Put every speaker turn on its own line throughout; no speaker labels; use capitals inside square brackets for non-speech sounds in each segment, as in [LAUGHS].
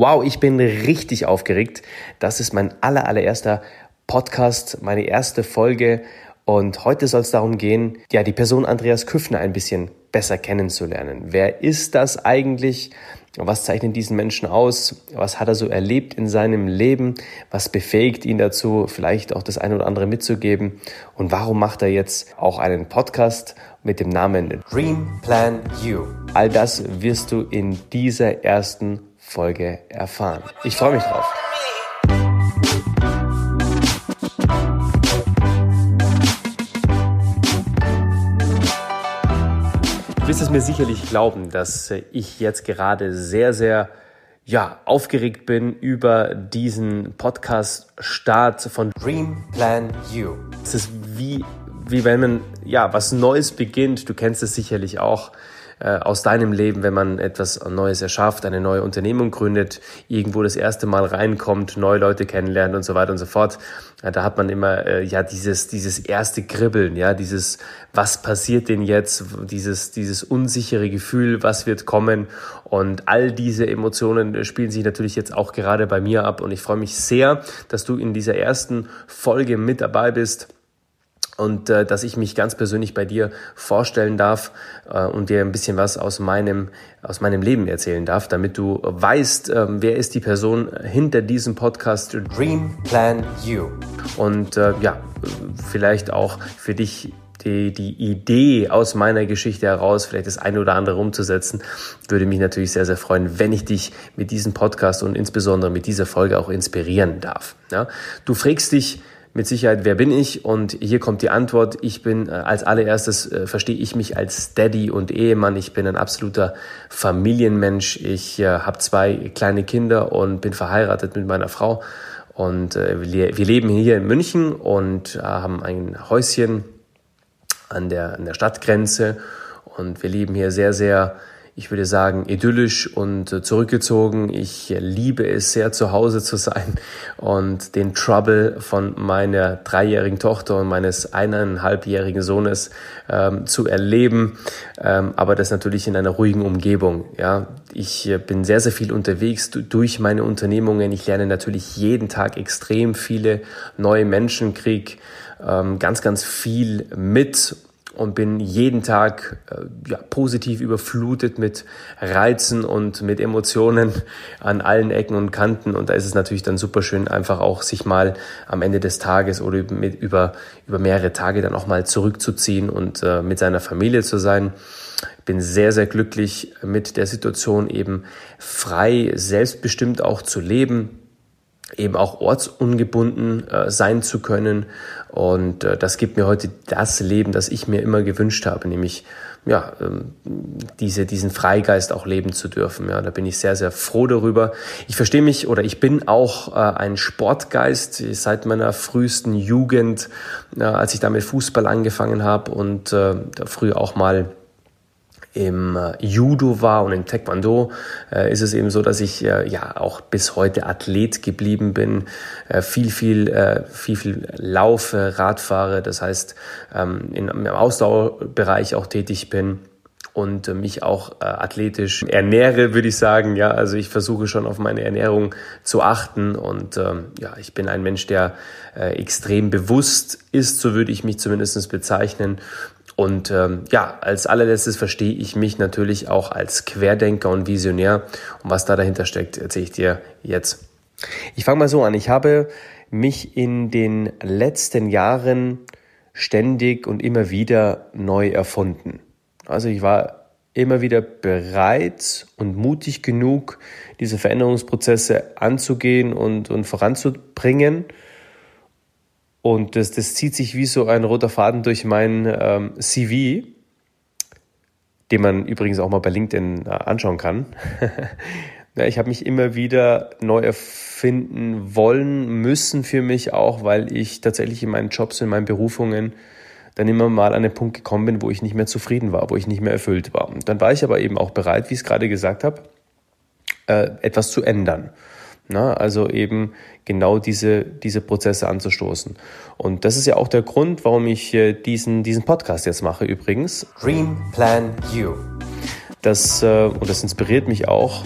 Wow, ich bin richtig aufgeregt. Das ist mein aller, allererster Podcast, meine erste Folge. Und heute soll es darum gehen, ja, die Person Andreas Küffner ein bisschen besser kennenzulernen. Wer ist das eigentlich? Was zeichnet diesen Menschen aus? Was hat er so erlebt in seinem Leben? Was befähigt ihn dazu, vielleicht auch das eine oder andere mitzugeben? Und warum macht er jetzt auch einen Podcast mit dem Namen Dream Plan You? All das wirst du in dieser ersten Folge erfahren. Ich freue mich drauf. Du wirst es mir sicherlich glauben, dass ich jetzt gerade sehr, sehr ja, aufgeregt bin über diesen Podcast-Start von Dream Plan You. Es ist wie, wie wenn man ja was Neues beginnt. Du kennst es sicherlich auch äh, aus deinem Leben, wenn man etwas Neues erschafft, eine neue Unternehmung gründet, irgendwo das erste Mal reinkommt, neue Leute kennenlernt und so weiter und so fort. Ja, da hat man immer äh, ja dieses dieses erste Kribbeln, ja dieses was passiert denn jetzt, dieses dieses unsichere Gefühl, was wird kommen? Und all diese Emotionen spielen sich natürlich jetzt auch gerade bei mir ab. Und ich freue mich sehr, dass du in dieser ersten Folge mit dabei bist und äh, dass ich mich ganz persönlich bei dir vorstellen darf äh, und dir ein bisschen was aus meinem aus meinem Leben erzählen darf, damit du weißt, äh, wer ist die Person hinter diesem Podcast Dream Plan You und äh, ja vielleicht auch für dich die, die Idee aus meiner Geschichte heraus, vielleicht das eine oder andere umzusetzen, würde mich natürlich sehr, sehr freuen, wenn ich dich mit diesem Podcast und insbesondere mit dieser Folge auch inspirieren darf. Ja? Du fragst dich, mit Sicherheit, wer bin ich? Und hier kommt die Antwort. Ich bin äh, als allererstes, äh, verstehe ich mich als Daddy und Ehemann. Ich bin ein absoluter Familienmensch. Ich äh, habe zwei kleine Kinder und bin verheiratet mit meiner Frau. Und äh, wir, wir, leben hier in München und äh, haben ein Häuschen an der, an der Stadtgrenze. Und wir leben hier sehr, sehr ich würde sagen, idyllisch und äh, zurückgezogen. Ich liebe es sehr, zu Hause zu sein und den Trouble von meiner dreijährigen Tochter und meines eineinhalbjährigen Sohnes ähm, zu erleben. Ähm, aber das natürlich in einer ruhigen Umgebung. Ja, ich äh, bin sehr, sehr viel unterwegs durch meine Unternehmungen. Ich lerne natürlich jeden Tag extrem viele neue Menschen, krieg ähm, ganz, ganz viel mit und bin jeden Tag äh, ja, positiv überflutet mit Reizen und mit Emotionen an allen Ecken und Kanten. Und da ist es natürlich dann super schön, einfach auch sich mal am Ende des Tages oder mit, über, über mehrere Tage dann auch mal zurückzuziehen und äh, mit seiner Familie zu sein. Bin sehr, sehr glücklich mit der Situation eben frei, selbstbestimmt auch zu leben eben auch ortsungebunden äh, sein zu können. Und äh, das gibt mir heute das Leben, das ich mir immer gewünscht habe, nämlich ja, ähm, diese, diesen Freigeist auch leben zu dürfen. Ja, da bin ich sehr, sehr froh darüber. Ich verstehe mich oder ich bin auch äh, ein Sportgeist seit meiner frühesten Jugend, äh, als ich da mit Fußball angefangen habe und äh, früher auch mal im äh, Judo war und im Taekwondo, äh, ist es eben so, dass ich äh, ja auch bis heute Athlet geblieben bin, äh, viel, viel, äh, viel, viel laufe, Radfahre, das heißt ähm, in, im Ausdauerbereich auch tätig bin und mich auch äh, athletisch ernähre, würde ich sagen. Ja, also ich versuche schon auf meine Ernährung zu achten und ähm, ja, ich bin ein Mensch, der äh, extrem bewusst ist, so würde ich mich zumindest bezeichnen und ähm, ja, als allerletztes verstehe ich mich natürlich auch als Querdenker und Visionär. Und was da dahinter steckt, erzähle ich dir jetzt. Ich fange mal so an. Ich habe mich in den letzten Jahren ständig und immer wieder neu erfunden. Also ich war immer wieder bereit und mutig genug, diese Veränderungsprozesse anzugehen und, und voranzubringen. Und das, das zieht sich wie so ein roter Faden durch mein ähm, CV, den man übrigens auch mal bei LinkedIn äh, anschauen kann. [LAUGHS] ja, ich habe mich immer wieder neu erfinden wollen, müssen für mich auch, weil ich tatsächlich in meinen Jobs, in meinen Berufungen dann immer mal an den Punkt gekommen bin, wo ich nicht mehr zufrieden war, wo ich nicht mehr erfüllt war. Und dann war ich aber eben auch bereit, wie ich es gerade gesagt habe, äh, etwas zu ändern. Na, also eben genau diese, diese Prozesse anzustoßen. Und das ist ja auch der Grund, warum ich diesen, diesen Podcast jetzt mache übrigens. Dream Plan You. Das, äh, und das inspiriert mich auch,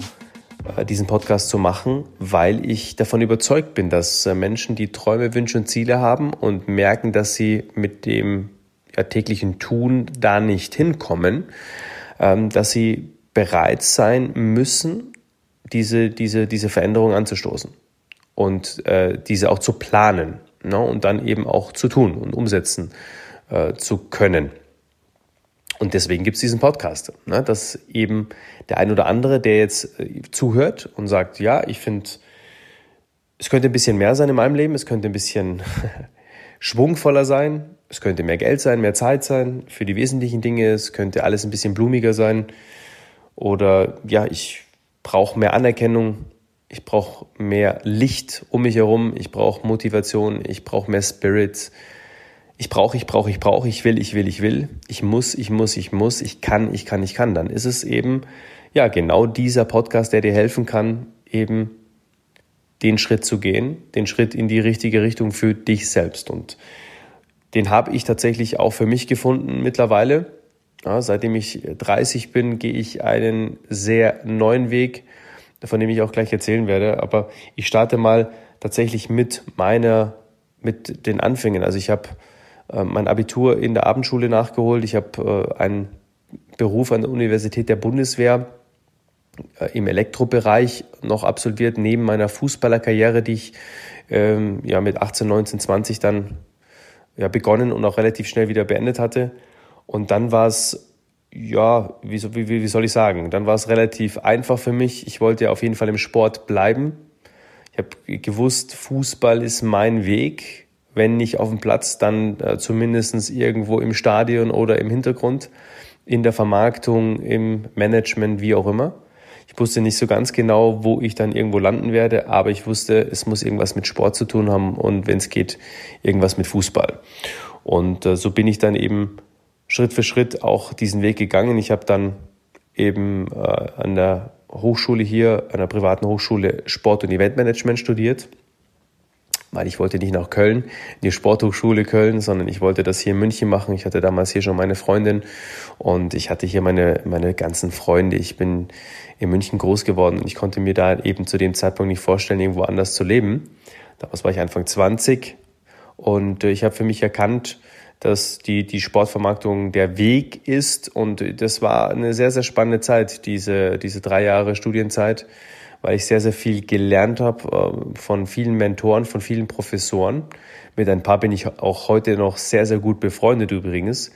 äh, diesen Podcast zu machen, weil ich davon überzeugt bin, dass äh, Menschen, die Träume, Wünsche und Ziele haben und merken, dass sie mit dem ja, täglichen Tun da nicht hinkommen, ähm, dass sie bereit sein müssen, diese, diese, diese Veränderung anzustoßen und äh, diese auch zu planen ne, und dann eben auch zu tun und umsetzen äh, zu können. Und deswegen gibt es diesen Podcast, ne, dass eben der ein oder andere, der jetzt äh, zuhört und sagt, ja, ich finde, es könnte ein bisschen mehr sein in meinem Leben, es könnte ein bisschen [LAUGHS] schwungvoller sein, es könnte mehr Geld sein, mehr Zeit sein für die wesentlichen Dinge, es könnte alles ein bisschen blumiger sein oder ja, ich brauche mehr Anerkennung, ich brauche mehr Licht um mich herum, ich brauche Motivation, ich brauche mehr Spirit. Ich brauche, ich brauche, ich brauche, ich will, ich will, ich will, ich muss, ich muss, ich muss, ich kann, ich kann, ich kann. Dann ist es eben, ja, genau dieser Podcast, der dir helfen kann, eben den Schritt zu gehen, den Schritt in die richtige Richtung für dich selbst. Und den habe ich tatsächlich auch für mich gefunden mittlerweile. Ja, seitdem ich 30 bin, gehe ich einen sehr neuen Weg von dem ich auch gleich erzählen werde. Aber ich starte mal tatsächlich mit meiner, mit den Anfängen. Also ich habe äh, mein Abitur in der Abendschule nachgeholt. Ich habe äh, einen Beruf an der Universität der Bundeswehr äh, im Elektrobereich noch absolviert, neben meiner Fußballerkarriere, die ich ähm, ja mit 18, 19, 20 dann ja, begonnen und auch relativ schnell wieder beendet hatte. Und dann war es ja, wie, wie, wie soll ich sagen, dann war es relativ einfach für mich. Ich wollte auf jeden Fall im Sport bleiben. Ich habe gewusst, Fußball ist mein Weg. Wenn nicht auf dem Platz, dann äh, zumindest irgendwo im Stadion oder im Hintergrund, in der Vermarktung, im Management, wie auch immer. Ich wusste nicht so ganz genau, wo ich dann irgendwo landen werde, aber ich wusste, es muss irgendwas mit Sport zu tun haben und wenn es geht, irgendwas mit Fußball. Und äh, so bin ich dann eben Schritt für Schritt auch diesen Weg gegangen. Ich habe dann eben äh, an der Hochschule hier, an der privaten Hochschule Sport- und Eventmanagement studiert, weil ich wollte nicht nach Köln, die Sporthochschule Köln, sondern ich wollte das hier in München machen. Ich hatte damals hier schon meine Freundin und ich hatte hier meine, meine ganzen Freunde. Ich bin in München groß geworden und ich konnte mir da eben zu dem Zeitpunkt nicht vorstellen, irgendwo anders zu leben. Damals war ich Anfang 20 und äh, ich habe für mich erkannt, dass die, die Sportvermarktung der Weg ist. Und das war eine sehr, sehr spannende Zeit, diese, diese drei Jahre Studienzeit, weil ich sehr, sehr viel gelernt habe äh, von vielen Mentoren, von vielen Professoren. Mit ein paar bin ich auch heute noch sehr, sehr gut befreundet übrigens.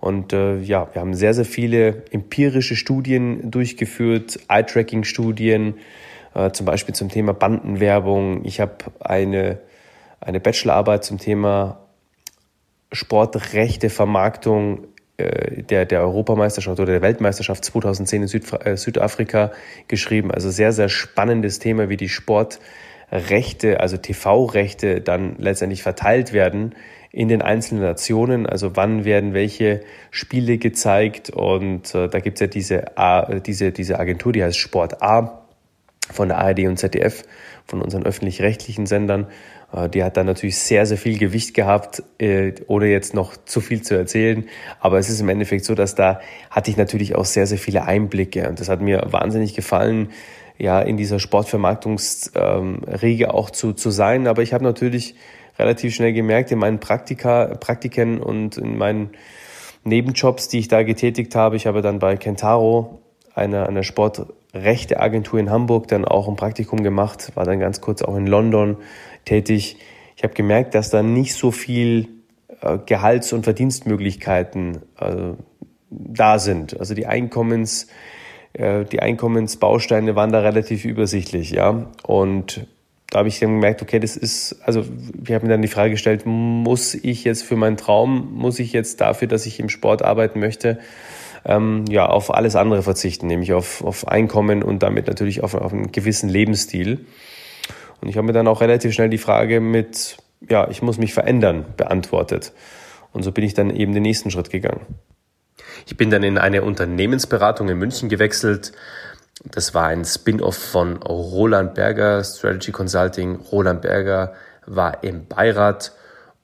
Und äh, ja, wir haben sehr, sehr viele empirische Studien durchgeführt, Eye-Tracking-Studien, äh, zum Beispiel zum Thema Bandenwerbung. Ich habe eine, eine Bachelorarbeit zum Thema Sportrechte Vermarktung äh, der, der Europameisterschaft oder der Weltmeisterschaft 2010 in Südf äh, Südafrika geschrieben. Also sehr, sehr spannendes Thema, wie die Sportrechte, also TV-Rechte dann letztendlich verteilt werden in den einzelnen Nationen. Also wann werden welche Spiele gezeigt und äh, da gibt's ja diese, A, diese, diese Agentur, die heißt Sport A von der ARD und ZDF, von unseren öffentlich-rechtlichen Sendern. Äh, die hat dann natürlich sehr, sehr viel Gewicht gehabt, äh, ohne jetzt noch zu viel zu erzählen. Aber es ist im Endeffekt so, dass da hatte ich natürlich auch sehr, sehr viele Einblicke. Und das hat mir wahnsinnig gefallen, ja, in dieser Sportvermarktungsriege auch zu, zu sein. Aber ich habe natürlich relativ schnell gemerkt in meinen Praktika, Praktiken und in meinen Nebenjobs, die ich da getätigt habe. Ich habe dann bei Kentaro, einer, einer Sportrechteagentur in Hamburg, dann auch ein Praktikum gemacht, war dann ganz kurz auch in London, tätig. Ich habe gemerkt, dass da nicht so viel äh, Gehalts- und Verdienstmöglichkeiten äh, da sind. Also die Einkommens, äh, die Einkommensbausteine waren da relativ übersichtlich, ja. Und da habe ich dann gemerkt, okay, das ist, also ich habe mir dann die Frage gestellt, muss ich jetzt für meinen Traum, muss ich jetzt dafür, dass ich im Sport arbeiten möchte, ähm, ja, auf alles andere verzichten, nämlich auf, auf Einkommen und damit natürlich auf, auf einen gewissen Lebensstil. Und ich habe mir dann auch relativ schnell die Frage mit, ja, ich muss mich verändern, beantwortet. Und so bin ich dann eben den nächsten Schritt gegangen. Ich bin dann in eine Unternehmensberatung in München gewechselt. Das war ein Spin-off von Roland Berger, Strategy Consulting. Roland Berger war im Beirat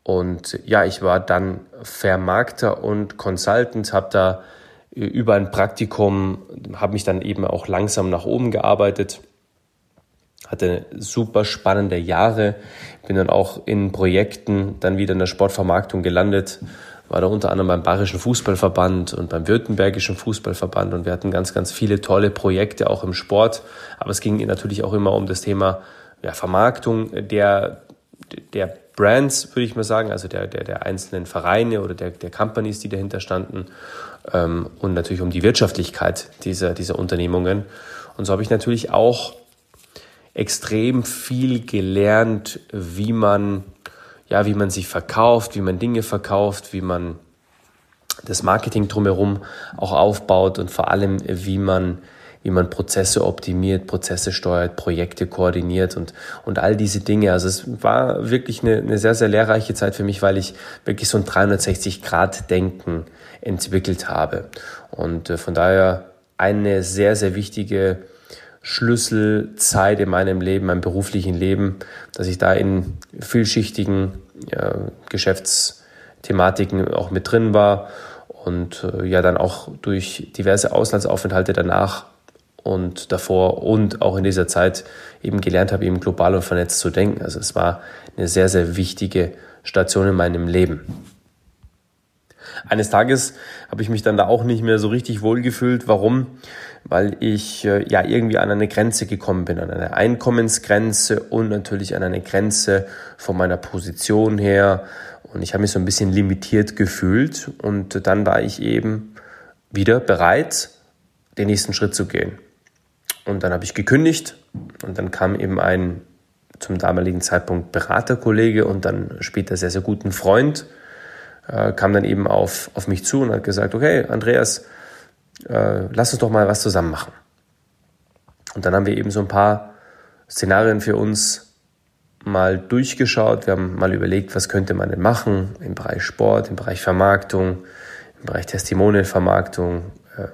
und ja, ich war dann Vermarkter und Consultant, habe da über ein Praktikum, habe mich dann eben auch langsam nach oben gearbeitet hatte super spannende Jahre, bin dann auch in Projekten dann wieder in der Sportvermarktung gelandet, war da unter anderem beim Bayerischen Fußballverband und beim Württembergischen Fußballverband. Und wir hatten ganz, ganz viele tolle Projekte auch im Sport, aber es ging natürlich auch immer um das Thema ja, Vermarktung der, der Brands, würde ich mal sagen, also der, der, der einzelnen Vereine oder der, der Companies, die dahinter standen. Ähm, und natürlich um die Wirtschaftlichkeit dieser, dieser Unternehmungen. Und so habe ich natürlich auch extrem viel gelernt, wie man, ja, wie man sich verkauft, wie man Dinge verkauft, wie man das Marketing drumherum auch aufbaut und vor allem, wie man, wie man Prozesse optimiert, Prozesse steuert, Projekte koordiniert und, und all diese Dinge. Also es war wirklich eine, eine sehr, sehr lehrreiche Zeit für mich, weil ich wirklich so ein 360-Grad-Denken entwickelt habe. Und äh, von daher eine sehr, sehr wichtige Schlüsselzeit in meinem Leben, meinem beruflichen Leben, dass ich da in vielschichtigen ja, Geschäftsthematiken auch mit drin war und äh, ja dann auch durch diverse Auslandsaufenthalte danach und davor und auch in dieser Zeit eben gelernt habe, eben global und vernetzt zu denken. Also es war eine sehr, sehr wichtige Station in meinem Leben. Eines Tages habe ich mich dann da auch nicht mehr so richtig wohl gefühlt. Warum? Weil ich äh, ja irgendwie an eine Grenze gekommen bin, an eine Einkommensgrenze und natürlich an eine Grenze von meiner Position her. Und ich habe mich so ein bisschen limitiert gefühlt. Und dann war ich eben wieder bereit, den nächsten Schritt zu gehen. Und dann habe ich gekündigt und dann kam eben ein zum damaligen Zeitpunkt Beraterkollege und dann später sehr, sehr guten Freund äh, kam dann eben auf, auf mich zu und hat gesagt, okay, Andreas, äh, lass uns doch mal was zusammen machen. Und dann haben wir eben so ein paar Szenarien für uns mal durchgeschaut. Wir haben mal überlegt, was könnte man denn machen im Bereich Sport, im Bereich Vermarktung, im Bereich Testimonialvermarktung, äh,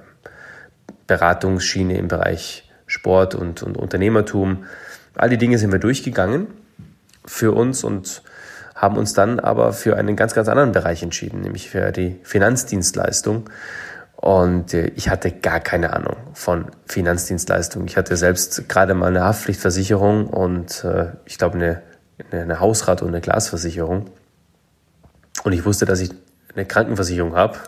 Beratungsschiene im Bereich Sport und, und Unternehmertum. All die Dinge sind wir durchgegangen für uns und haben uns dann aber für einen ganz, ganz anderen Bereich entschieden, nämlich für die Finanzdienstleistung. Und äh, ich hatte gar keine Ahnung von Finanzdienstleistungen. Ich hatte selbst gerade mal eine Haftpflichtversicherung und äh, ich glaube eine, eine Hausrat- und eine Glasversicherung. Und ich wusste, dass ich eine Krankenversicherung habe.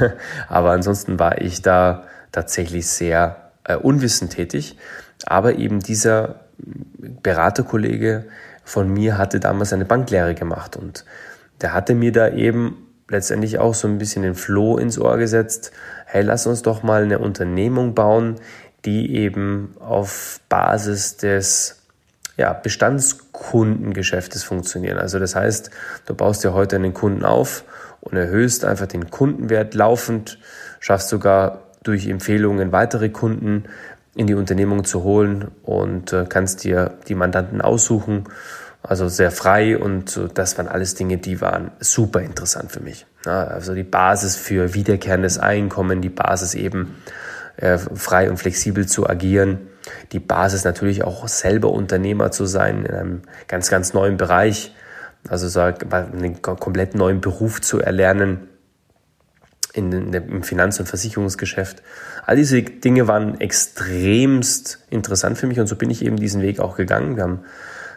[LAUGHS] Aber ansonsten war ich da tatsächlich sehr äh, unwissend tätig. Aber eben dieser Beraterkollege von mir hatte damals eine Banklehre gemacht und der hatte mir da eben letztendlich auch so ein bisschen den Floh ins Ohr gesetzt. Hey, lass uns doch mal eine Unternehmung bauen, die eben auf Basis des ja, Bestandskundengeschäftes funktionieren. Also das heißt, du baust dir heute einen Kunden auf und erhöhst einfach den Kundenwert laufend, schaffst sogar durch Empfehlungen weitere Kunden in die Unternehmung zu holen und äh, kannst dir die Mandanten aussuchen. Also sehr frei und das waren alles Dinge, die waren super interessant für mich. Also die Basis für wiederkehrendes Einkommen, die Basis eben äh, frei und flexibel zu agieren, die Basis natürlich auch selber Unternehmer zu sein in einem ganz, ganz neuen Bereich, also so einen komplett neuen Beruf zu erlernen in, in, im Finanz- und Versicherungsgeschäft. All diese Dinge waren extremst interessant für mich und so bin ich eben diesen Weg auch gegangen. Wir haben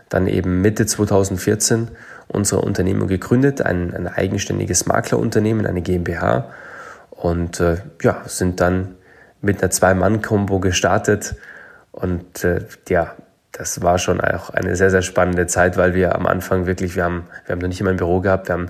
dann eben Mitte 2014 unsere Unternehmung gegründet, ein, ein eigenständiges Maklerunternehmen, eine GmbH und äh, ja, sind dann mit einer Zwei-Mann-Kombo gestartet und äh, ja, das war schon auch eine sehr, sehr spannende Zeit, weil wir am Anfang wirklich, wir haben, wir haben noch nicht immer ein Büro gehabt, wir haben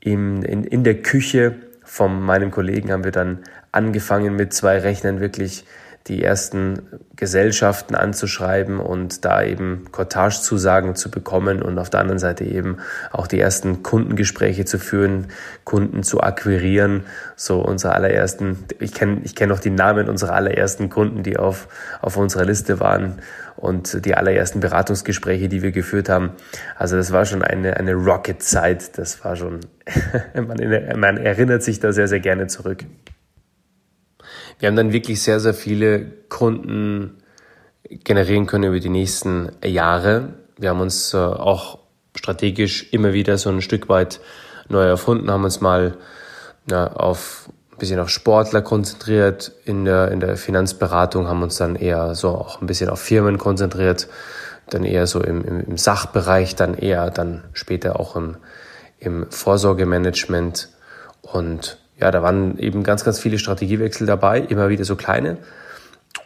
in, in, in der Küche von meinem Kollegen haben wir dann angefangen mit zwei Rechnern wirklich die ersten Gesellschaften anzuschreiben und da eben Cottage-Zusagen zu bekommen und auf der anderen Seite eben auch die ersten Kundengespräche zu führen, Kunden zu akquirieren. So unsere allerersten, ich kenne ich kenn noch die Namen unserer allerersten Kunden, die auf, auf unserer Liste waren und die allerersten Beratungsgespräche, die wir geführt haben. Also das war schon eine, eine Rocket-Zeit. Das war schon, man, [LAUGHS] man erinnert sich da sehr, sehr gerne zurück. Wir haben dann wirklich sehr, sehr viele Kunden generieren können über die nächsten Jahre. Wir haben uns äh, auch strategisch immer wieder so ein Stück weit neu erfunden, haben uns mal ja, auf bisschen auf Sportler konzentriert. In der, in der Finanzberatung haben uns dann eher so auch ein bisschen auf Firmen konzentriert. Dann eher so im, im, im Sachbereich, dann eher dann später auch im, im Vorsorgemanagement. Und ja, da waren eben ganz, ganz viele Strategiewechsel dabei, immer wieder so kleine.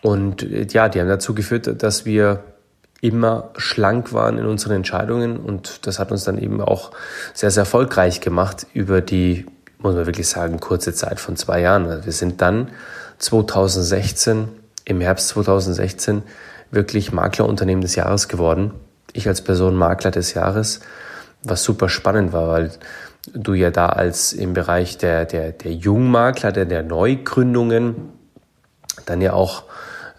Und äh, ja, die haben dazu geführt, dass wir immer schlank waren in unseren Entscheidungen und das hat uns dann eben auch sehr, sehr erfolgreich gemacht über die muss man wirklich sagen, kurze Zeit von zwei Jahren. Also wir sind dann 2016, im Herbst 2016, wirklich Maklerunternehmen des Jahres geworden. Ich als Person Makler des Jahres, was super spannend war, weil du ja da als im Bereich der, der, der Jungmakler, der, der Neugründungen, dann ja auch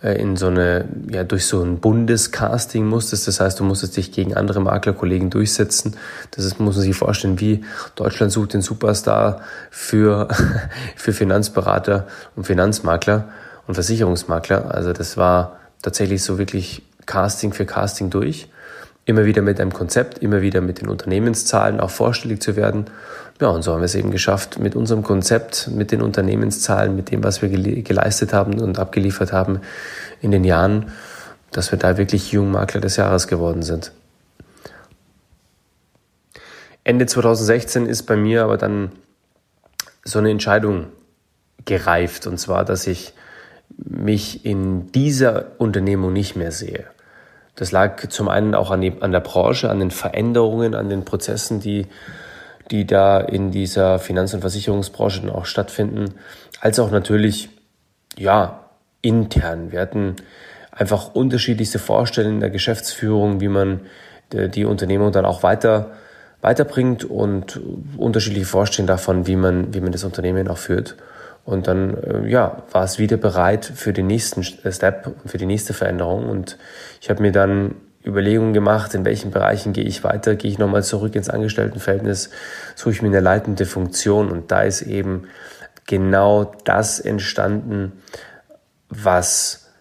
äh, in so eine, ja, durch so ein Bundescasting musstest. Das heißt, du musstest dich gegen andere Maklerkollegen durchsetzen. Das ist, muss man sich vorstellen, wie Deutschland sucht den Superstar für, [LAUGHS] für Finanzberater und Finanzmakler und Versicherungsmakler. Also das war tatsächlich so wirklich Casting für Casting durch. Immer wieder mit einem Konzept, immer wieder mit den Unternehmenszahlen auch vorstellig zu werden ja, und so haben wir es eben geschafft, mit unserem Konzept, mit den Unternehmenszahlen, mit dem, was wir geleistet haben und abgeliefert haben in den Jahren, dass wir da wirklich Jungmakler des Jahres geworden sind. Ende 2016 ist bei mir aber dann so eine Entscheidung gereift, und zwar, dass ich mich in dieser Unternehmung nicht mehr sehe. Das lag zum einen auch an, die, an der Branche, an den Veränderungen, an den Prozessen, die die da in dieser Finanz- und Versicherungsbranche dann auch stattfinden, als auch natürlich, ja, intern. Wir hatten einfach unterschiedlichste Vorstellungen der Geschäftsführung, wie man die Unternehmung dann auch weiter, weiterbringt und unterschiedliche Vorstellungen davon, wie man, wie man das Unternehmen auch führt. Und dann, äh, ja, war es wieder bereit für den nächsten Step, für die nächste Veränderung. Und ich habe mir dann Überlegungen gemacht, in welchen Bereichen gehe ich weiter, gehe ich nochmal zurück ins Angestelltenverhältnis, suche ich mir eine leitende Funktion und da ist eben genau das entstanden, was,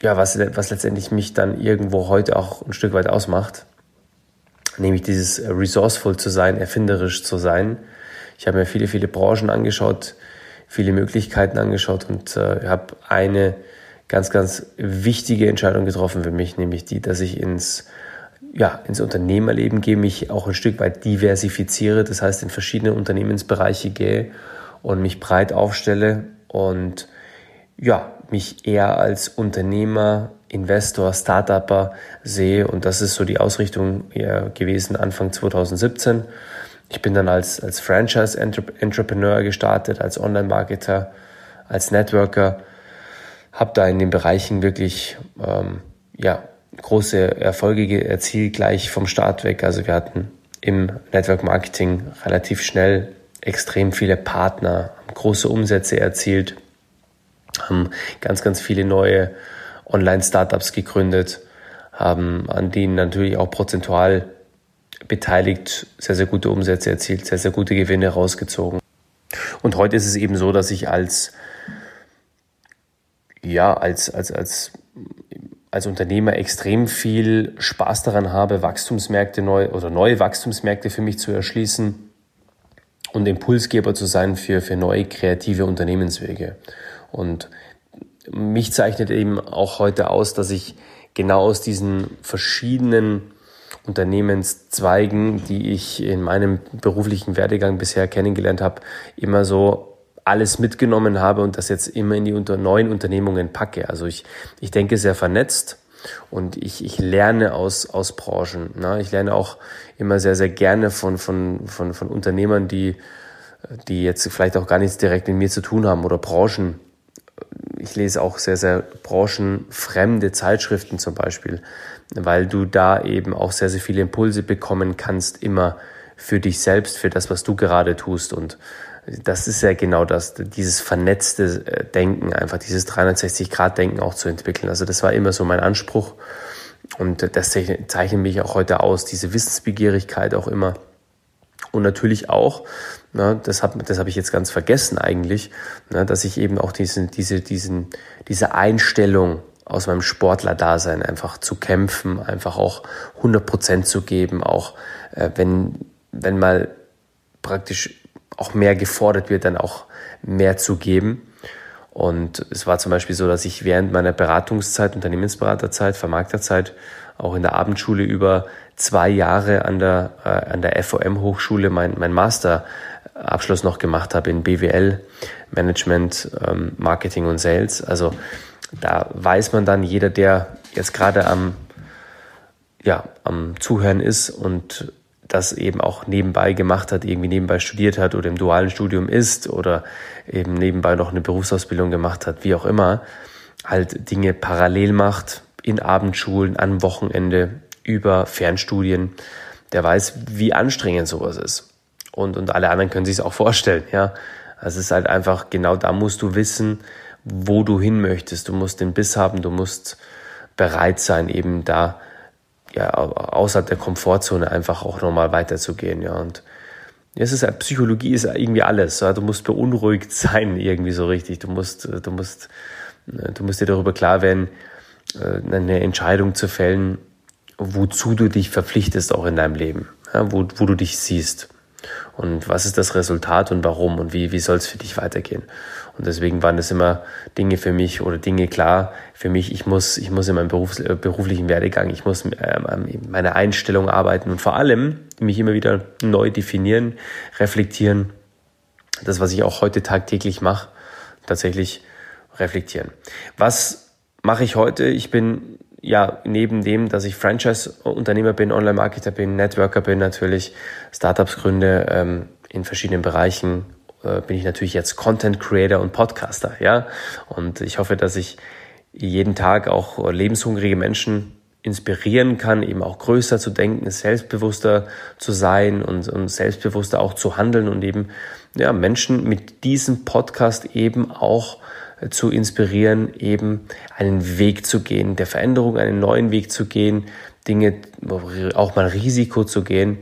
ja, was, was letztendlich mich dann irgendwo heute auch ein Stück weit ausmacht, nämlich dieses resourceful zu sein, erfinderisch zu sein. Ich habe mir viele, viele Branchen angeschaut, viele Möglichkeiten angeschaut und äh, habe eine ganz, ganz wichtige Entscheidung getroffen für mich, nämlich die, dass ich ins, ja, ins Unternehmerleben gehe, mich auch ein Stück weit diversifiziere, das heißt in verschiedene Unternehmensbereiche gehe und mich breit aufstelle und ja, mich eher als Unternehmer, Investor, Startupper sehe und das ist so die Ausrichtung gewesen Anfang 2017. Ich bin dann als, als Franchise-Entrepreneur gestartet, als Online-Marketer, als Networker habe da in den Bereichen wirklich ähm, ja, große Erfolge erzielt, gleich vom Start weg. Also wir hatten im Network Marketing relativ schnell extrem viele Partner, große Umsätze erzielt, haben ganz, ganz viele neue Online-Startups gegründet, haben an denen natürlich auch prozentual beteiligt sehr, sehr gute Umsätze erzielt, sehr, sehr gute Gewinne rausgezogen. Und heute ist es eben so, dass ich als ja, als, als, als, als Unternehmer extrem viel Spaß daran habe, Wachstumsmärkte neu oder neue Wachstumsmärkte für mich zu erschließen und Impulsgeber zu sein für, für neue kreative Unternehmenswege. Und mich zeichnet eben auch heute aus, dass ich genau aus diesen verschiedenen Unternehmenszweigen, die ich in meinem beruflichen Werdegang bisher kennengelernt habe, immer so alles mitgenommen habe und das jetzt immer in die unter neuen Unternehmungen packe. Also ich, ich denke sehr vernetzt und ich, ich lerne aus, aus Branchen. Ne? Ich lerne auch immer sehr, sehr gerne von, von, von, von Unternehmern, die, die jetzt vielleicht auch gar nichts direkt mit mir zu tun haben oder Branchen. Ich lese auch sehr, sehr branchenfremde Zeitschriften zum Beispiel, weil du da eben auch sehr, sehr viele Impulse bekommen kannst, immer für dich selbst, für das, was du gerade tust. Und das ist ja genau das, dieses vernetzte äh, Denken, einfach dieses 360-Grad-Denken auch zu entwickeln. Also das war immer so mein Anspruch und das zeichnet mich auch heute aus, diese Wissensbegierigkeit auch immer. Und natürlich auch, na, das habe das hab ich jetzt ganz vergessen eigentlich, na, dass ich eben auch diesen, diese, diesen, diese Einstellung aus meinem Sportler-Dasein einfach zu kämpfen, einfach auch 100 Prozent zu geben, auch äh, wenn, wenn mal praktisch auch mehr gefordert wird, dann auch mehr zu geben. Und es war zum Beispiel so, dass ich während meiner Beratungszeit, Unternehmensberaterzeit, Vermarkterzeit, auch in der Abendschule über zwei Jahre an der, äh, an der FOM-Hochschule mein, mein Masterabschluss noch gemacht habe in BWL, Management, ähm, Marketing und Sales. Also da weiß man dann, jeder, der jetzt gerade am, ja, am Zuhören ist und das eben auch nebenbei gemacht hat, irgendwie nebenbei studiert hat oder im dualen Studium ist oder eben nebenbei noch eine Berufsausbildung gemacht hat, wie auch immer, halt Dinge parallel macht, in Abendschulen, am Wochenende, über Fernstudien, der weiß, wie anstrengend sowas ist. Und, und alle anderen können sich es auch vorstellen, ja. Also es ist halt einfach, genau da musst du wissen, wo du hin möchtest. Du musst den Biss haben, du musst bereit sein, eben da ja, außerhalb der Komfortzone einfach auch nochmal weiterzugehen, ja. Und es ist Psychologie ist irgendwie alles. Ja? Du musst beunruhigt [LAUGHS] sein, irgendwie so richtig. Du musst, du musst, du musst dir darüber klar werden, äh, eine Entscheidung zu fällen, wozu du dich verpflichtest auch in deinem Leben, ja? wo, wo du dich siehst. Und was ist das Resultat und warum und wie, wie soll es für dich weitergehen? Und deswegen waren das immer Dinge für mich oder Dinge klar für mich. Ich muss, ich muss in meinem Berufs-, äh, beruflichen Werdegang, ich muss ähm, meine Einstellung arbeiten und vor allem mich immer wieder neu definieren, reflektieren. Das, was ich auch heute tagtäglich mache, tatsächlich reflektieren. Was mache ich heute? Ich bin ja, neben dem, dass ich Franchise-Unternehmer bin, Online-Marketer bin, Networker bin natürlich, Startups gründe ähm, in verschiedenen Bereichen, äh, bin ich natürlich jetzt Content Creator und Podcaster, ja. Und ich hoffe, dass ich jeden Tag auch lebenshungrige Menschen inspirieren kann, eben auch größer zu denken, selbstbewusster zu sein und, und selbstbewusster auch zu handeln und eben ja, Menschen mit diesem Podcast eben auch zu inspirieren, eben einen Weg zu gehen, der Veränderung, einen neuen Weg zu gehen, Dinge, auch mal Risiko zu gehen.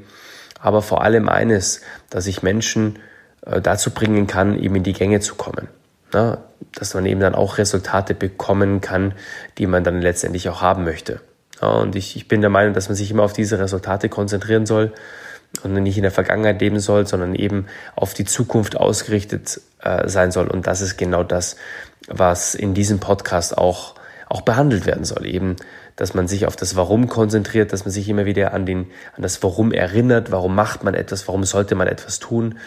Aber vor allem eines, dass ich Menschen äh, dazu bringen kann, eben in die Gänge zu kommen. Na, dass man eben dann auch Resultate bekommen kann, die man dann letztendlich auch haben möchte. Ja, und ich, ich bin der Meinung, dass man sich immer auf diese Resultate konzentrieren soll und nicht in der Vergangenheit leben soll, sondern eben auf die Zukunft ausgerichtet äh, sein soll. Und das ist genau das, was in diesem Podcast auch, auch behandelt werden soll. Eben, dass man sich auf das Warum konzentriert, dass man sich immer wieder an, den, an das Warum erinnert, warum macht man etwas, warum sollte man etwas tun,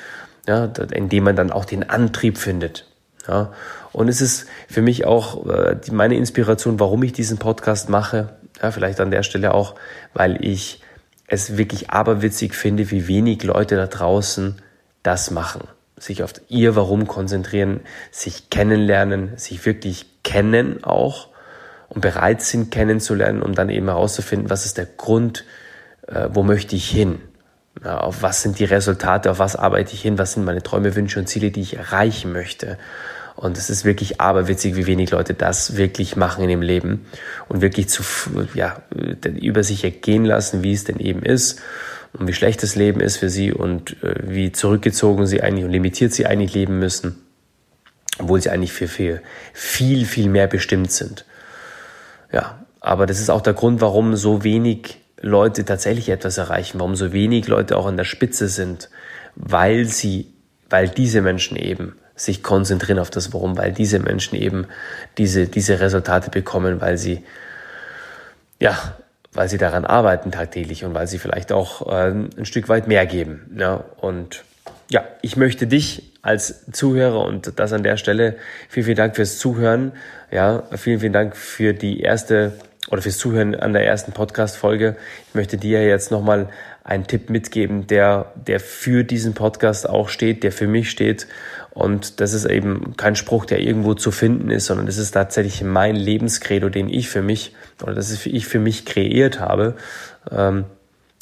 ja, indem man dann auch den Antrieb findet. Ja. Und es ist für mich auch äh, meine Inspiration, warum ich diesen Podcast mache, ja, vielleicht an der Stelle auch, weil ich es wirklich aberwitzig finde, wie wenig Leute da draußen das machen. Sich auf ihr Warum konzentrieren, sich kennenlernen, sich wirklich kennen auch und bereit sind kennenzulernen, um dann eben herauszufinden, was ist der Grund, äh, wo möchte ich hin, ja, auf was sind die Resultate, auf was arbeite ich hin, was sind meine Träume, Wünsche und Ziele, die ich erreichen möchte. Und es ist wirklich aberwitzig, wie wenig Leute das wirklich machen in dem Leben und wirklich zu, ja, über sich ergehen lassen, wie es denn eben ist und wie schlecht das Leben ist für sie und äh, wie zurückgezogen sie eigentlich und limitiert sie eigentlich leben müssen, obwohl sie eigentlich für, für viel, viel mehr bestimmt sind. Ja, aber das ist auch der Grund, warum so wenig Leute tatsächlich etwas erreichen, warum so wenig Leute auch an der Spitze sind, weil sie, weil diese Menschen eben sich konzentrieren auf das Warum, weil diese Menschen eben diese, diese Resultate bekommen, weil sie ja weil sie daran arbeiten tagtäglich und weil sie vielleicht auch äh, ein Stück weit mehr geben. Ja? Und ja, ich möchte dich als Zuhörer und das an der Stelle vielen, vielen Dank fürs Zuhören. Ja, vielen, vielen Dank für die erste oder fürs Zuhören an der ersten Podcast-Folge. Ich möchte dir jetzt nochmal einen Tipp mitgeben, der, der für diesen Podcast auch steht, der für mich steht. Und das ist eben kein Spruch, der irgendwo zu finden ist, sondern das ist tatsächlich mein Lebenskredo, den ich für mich oder das ich für mich kreiert habe. Ähm,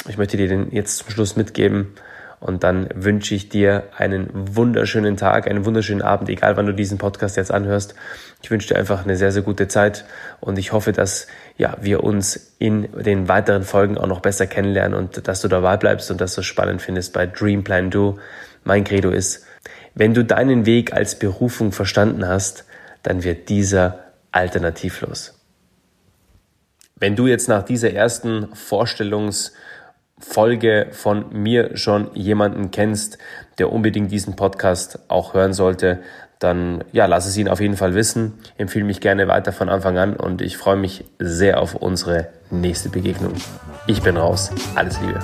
ich möchte dir den jetzt zum Schluss mitgeben. Und dann wünsche ich dir einen wunderschönen Tag, einen wunderschönen Abend, egal wann du diesen Podcast jetzt anhörst. Ich wünsche dir einfach eine sehr, sehr gute Zeit und ich hoffe, dass ja, wir uns in den weiteren Folgen auch noch besser kennenlernen und dass du dabei bleibst und dass du es spannend findest bei Dream Plan Do. Mein Credo ist, wenn du deinen Weg als Berufung verstanden hast, dann wird dieser alternativlos. Wenn du jetzt nach dieser ersten Vorstellungs- Folge von mir schon jemanden kennst, der unbedingt diesen Podcast auch hören sollte, dann ja, lass es ihn auf jeden Fall wissen. Empfehle mich gerne weiter von Anfang an und ich freue mich sehr auf unsere nächste Begegnung. Ich bin raus. Alles Liebe.